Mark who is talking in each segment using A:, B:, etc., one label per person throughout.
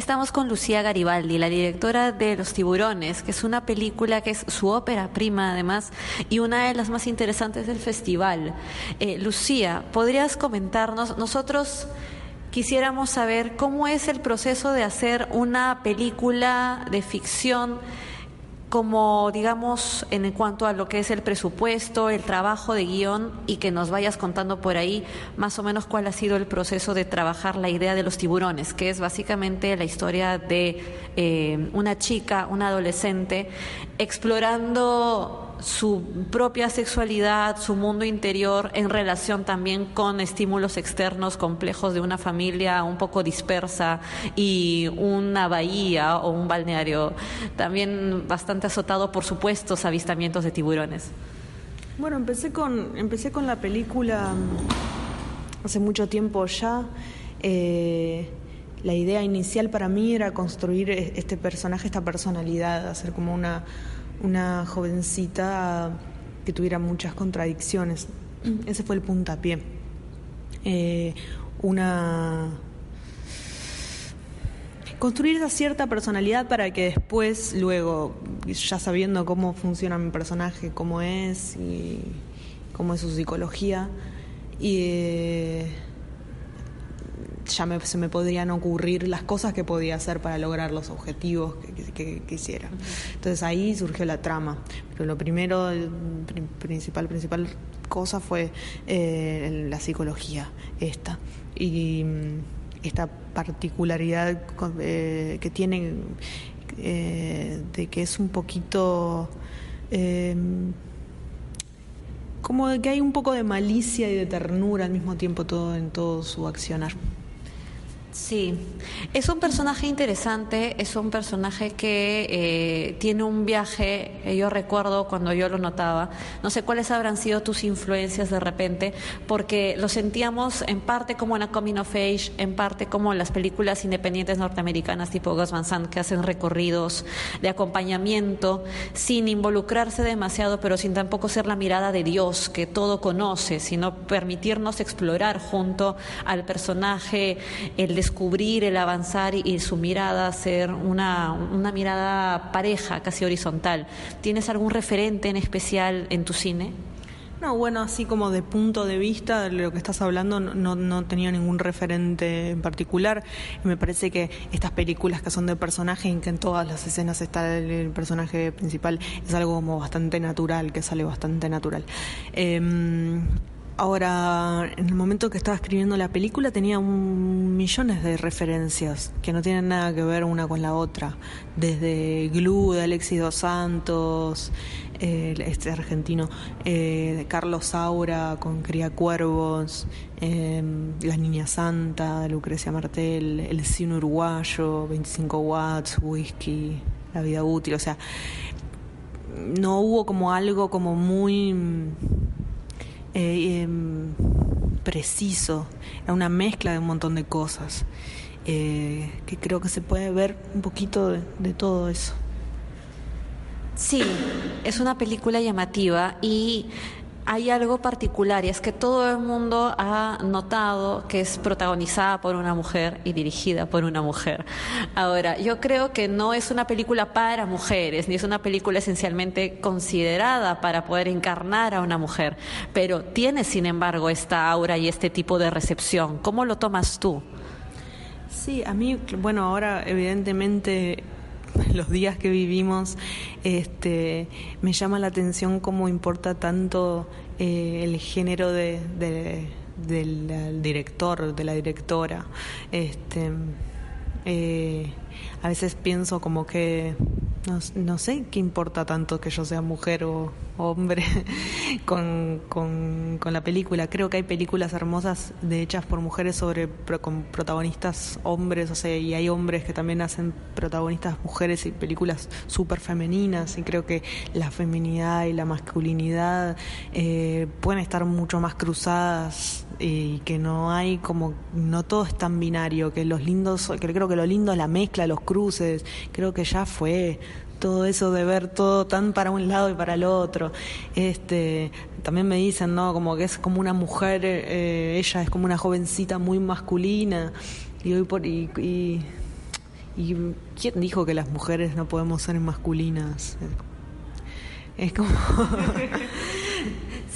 A: Estamos con Lucía Garibaldi, la directora de Los Tiburones, que es una película que es su ópera prima además y una de las más interesantes del festival. Eh, Lucía, ¿podrías comentarnos? Nosotros quisiéramos saber cómo es el proceso de hacer una película de ficción como digamos en cuanto a lo que es el presupuesto, el trabajo de guion y que nos vayas contando por ahí más o menos cuál ha sido el proceso de trabajar la idea de los tiburones, que es básicamente la historia de eh, una chica, una adolescente, explorando su propia sexualidad, su mundo interior en relación también con estímulos externos complejos de una familia un poco dispersa y una bahía o un balneario también bastante azotado por supuestos avistamientos de tiburones.
B: Bueno, empecé con, empecé con la película mm, hace mucho tiempo ya. Eh, la idea inicial para mí era construir e-, este personaje, esta personalidad, hacer como una una jovencita que tuviera muchas contradicciones. Ese fue el puntapié. Eh, una construir esa cierta personalidad para que después, luego, ya sabiendo cómo funciona mi personaje, cómo es y cómo es su psicología, y eh, ya se me podrían ocurrir las cosas que podía hacer para lograr los objetivos que, quisiera. Entonces ahí surgió la trama. Pero lo primero, principal, principal cosa fue eh, la psicología, esta. Y mm, esta particularidad eh, que tiene eh, de que es un poquito como que hay un poco de malicia y de ternura al mismo tiempo todo en todo su accionar.
A: Sí, es un personaje interesante, es un personaje que eh, tiene un viaje, eh, yo recuerdo cuando yo lo notaba, no sé cuáles habrán sido tus influencias de repente, porque lo sentíamos en parte como una coming of age, en parte como las películas independientes norteamericanas tipo Gus Van Sant que hacen recorridos de acompañamiento sin involucrarse demasiado, pero sin tampoco ser la mirada de Dios que todo conoce, sino permitirnos explorar junto al personaje el descubrir, el avanzar y, su mirada ser una, una mirada pareja, casi horizontal. ¿Tienes algún referente en especial en tu cine?
B: No, bueno, así como de punto de vista de lo que estás hablando, no, no tenía ningún referente en particular. Me parece que estas películas que son de personaje, en que en todas las escenas está el, personaje principal, es algo como bastante natural, que sale bastante natural. Em, Ahora, en el momento que estaba escribiendo la película tenía un, millones de referencias que no tienen nada que ver una con la otra. Desde Glue de Alexis Dos Santos, este argentino, eh, Carlos Saura con Cría Cuervos, em, La Niña Santa de Lucrecia Martel, El Cine Uruguayo, 25 Watts, Whisky, La Vida Útil. O sea, no hubo como algo como muy eh, em, preciso, era una mezcla de un montón de cosas, eh, que creo que se puede ver un poquito de todo eso.
A: Sí, es una película llamativa y hay algo particular y es que todo el mundo ha notado que es protagonizada por una mujer y dirigida por una mujer. Ahora, yo creo que no es una película para mujeres, ni es una película esencialmente considerada para poder encarnar a una mujer, pero tiene, sin embargo, esta aura y este tipo de recepción. ¿Cómo lo tomas tú?
B: Sí, a mí, bueno, ahora evidentemente los días que vivimos, este, me llama la atención cómo importa tanto eh, el género de, del director, de la directora. Este, eh, a veces pienso como que no, sé qué importa tanto que yo sea mujer o hombre con, con, la película. Creo que hay películas hermosas de hechas por mujeres sobre con protagonistas hombres, o sea, y hay hombres que también hacen protagonistas mujeres y películas súper femeninas. Y creo que la feminidad y la masculinidad eh, pueden estar mucho más cruzadas y que no hay como no todo es tan binario que los lindos que creo que lo lindo es la mezcla los cruces creo que ya fue todo eso de ver todo tan para un lado y para el otro. Este también me dicen no como que es como una mujer eh, ella es como una jovencita muy masculina y hoy por y, y, y quién dijo que las mujeres no podemos ser masculinas es como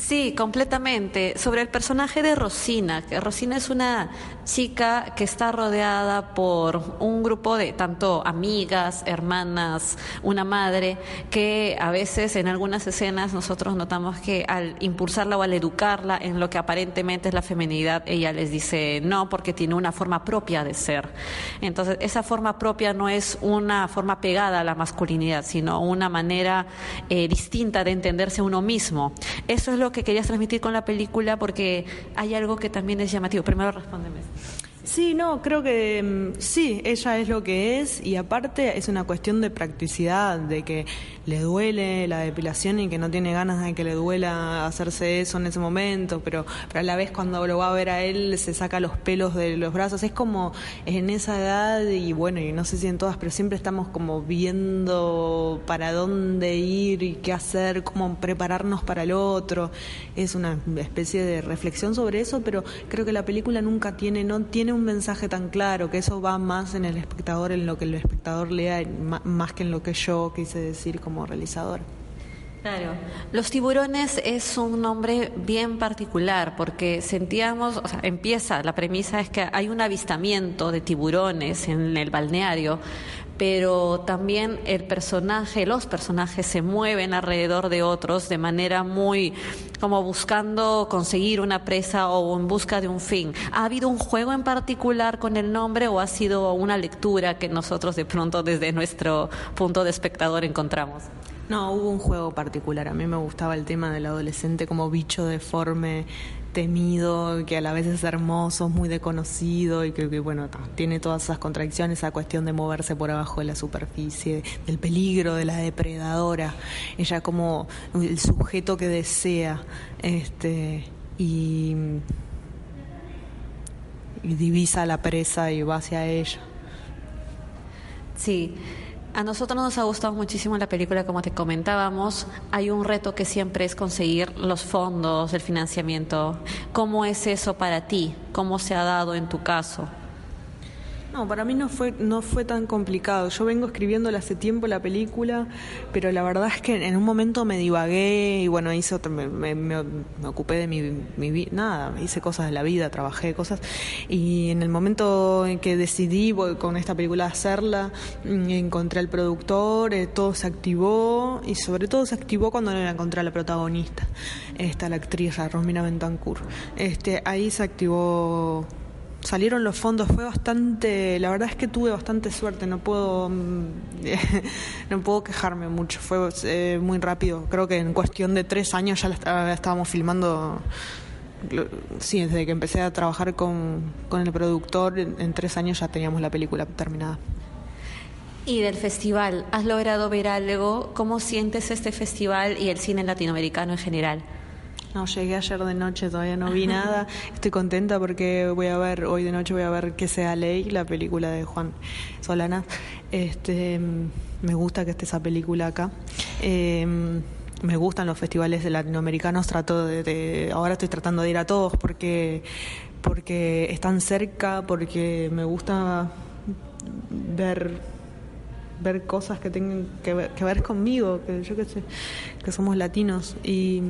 A: Sí, completamente. Sobre el personaje de Rosina, que Rosina es una chica que está rodeada por un grupo de tanto amigas, hermanas, una madre, que a veces en algunas escenas nosotros notamos que al impulsarla o al educarla en lo que aparentemente es la feminidad, ella les dice no porque tiene una forma propia de ser. Entonces, esa forma propia no es una forma pegada a la masculinidad, sino una manera eh, distinta de entenderse uno mismo. Eso es lo que querías transmitir con la película porque hay algo que también es llamativo. Primero respóndeme.
B: Sí, no, creo que mm, sí, ella es lo que es y aparte es una cuestión de practicidad, de que le duele la depilación y que no tiene ganas de que le duela hacerse eso en ese momento, pero, pero a la vez cuando lo va a ver a él se saca los pelos de los brazos, es como en esa edad y bueno, y no sé si en todas, pero siempre estamos como viendo para dónde ir y qué hacer, cómo prepararnos para el otro, es una especie de reflexión sobre eso, pero creo que la película nunca tiene, no tiene un mensaje tan claro, que eso va más en el espectador, en lo que el espectador lea, más que en lo que yo quise decir como realizador.
A: Claro, Los Tiburones es un nombre bien particular porque sentíamos, o sea, empieza, la premisa es que hay un avistamiento de tiburones en el balneario, pero también el personaje, los personajes se mueven alrededor de otros de manera muy como buscando conseguir una presa o en busca de un fin. ¿Ha habido un juego en particular con el nombre o ha sido una lectura que nosotros de pronto desde nuestro punto de espectador encontramos?
B: No, hubo un juego particular. A mí me gustaba el tema del adolescente como bicho deforme temido, que a la vez es hermoso, muy desconocido y que, bueno, tiene todas esas contradicciones, esa cuestión de moverse por abajo de la superficie, del peligro, de la depredadora, ella como el sujeto que desea, este, y, y divisa la presa y va hacia ella.
A: Sí. A nosotros nos ha gustado muchísimo la película, como te comentábamos. Hay un reto que siempre es conseguir los fondos, el financiamiento. ¿Cómo es eso para ti? ¿Cómo se ha dado en tu caso?
B: No, para mí no fue, no fue tan complicado. Yo vengo escribiéndola hace tiempo la película, pero la verdad es que en un momento me divagué y bueno, hice me, me, ocupé de mi, mi nada, hice cosas de la vida, trabajé cosas. Y en el momento en que decidí con esta película hacerla, mm, encontré al productor, eh, todo se activó y sobre todo se activó cuando la encontré a la protagonista, esta la actriz, Romina Bentancur. Este, ahí se activó salieron los fondos, fue bastante, la verdad es que tuve bastante suerte, no puedo, mm, no puedo quejarme mucho, fue eh, muy rápido, creo que en cuestión de tres años ya estábamos filmando, sí, desde que empecé a trabajar con, el productor, en tres años ya teníamos la película terminada.
A: Y del festival, ¿has logrado ver algo? ¿Cómo sientes este festival y el cine latinoamericano en general?
B: No, llegué ayer de noche, todavía no vi nada. Estoy contenta porque voy a ver, hoy de noche voy a ver Que sea ley, la película de Juan Solana. Este, me gusta que esté esa película acá. Em, me gustan los festivales latinoamericanos, trato de, ahora estoy tratando de ir a todos porque porque están cerca, porque me gusta ver ver cosas que tengan que ver, que ver conmigo, que yo que sé, que somos latinos y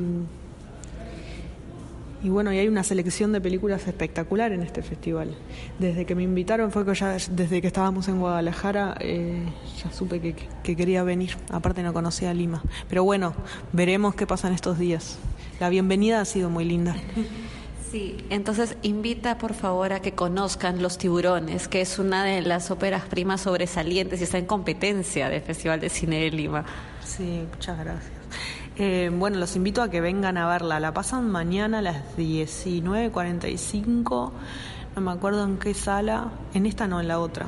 B: y bueno, y hay una selección de películas espectacular en este festival. Desde que me invitaron fue que ya, desde que estábamos en Guadalajara, eh, ya supe que, que, quería venir. Aparte no conocía Lima. Pero bueno, veremos qué pasa en estos días. La bienvenida ha sido muy linda.
A: Sí, entonces invita por favor a que conozcan Los Tiburones, que es una de las óperas primas sobresalientes y está en competencia del Festival de Cine de Lima.
B: Sí, muchas gracias. Eh, bueno, los invito a que vengan a verla. La pasan mañana a las 19.45. No me acuerdo en qué sala. En esta no, en la otra.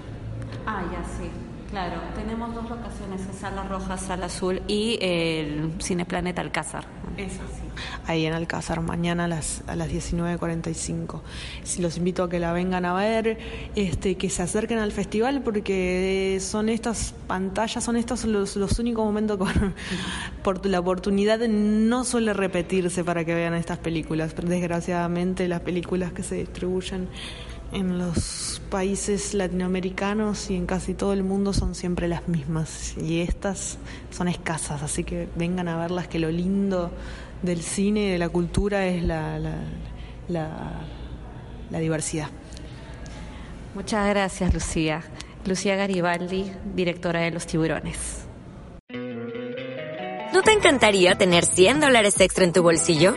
A: Ah, ya sí. Claro, tenemos dos locaciones, Sala Roja, Sala Azul y el Cineplaneta Alcázar.
B: Eso sí. Ahí en Alcázar, mañana a las, a las 19.45. Si los invito a que la vengan a ver, este, que se acerquen al festival porque son estas pantallas, son estos los, los únicos momentos con por la oportunidad no suele repetirse para que vean estas películas. Pero desgraciadamente las películas que se distribuyen en los países latinoamericanos y en casi todo el mundo son siempre las mismas y estas son escasas, así que vengan a verlas que lo lindo del cine y de la cultura es la, la, la, diversidad.
A: Muchas gracias, Lucía. Lucía Garibaldi, directora de Los Tiburones.
C: ¿No te encantaría tener 100 dólares extra en tu bolsillo?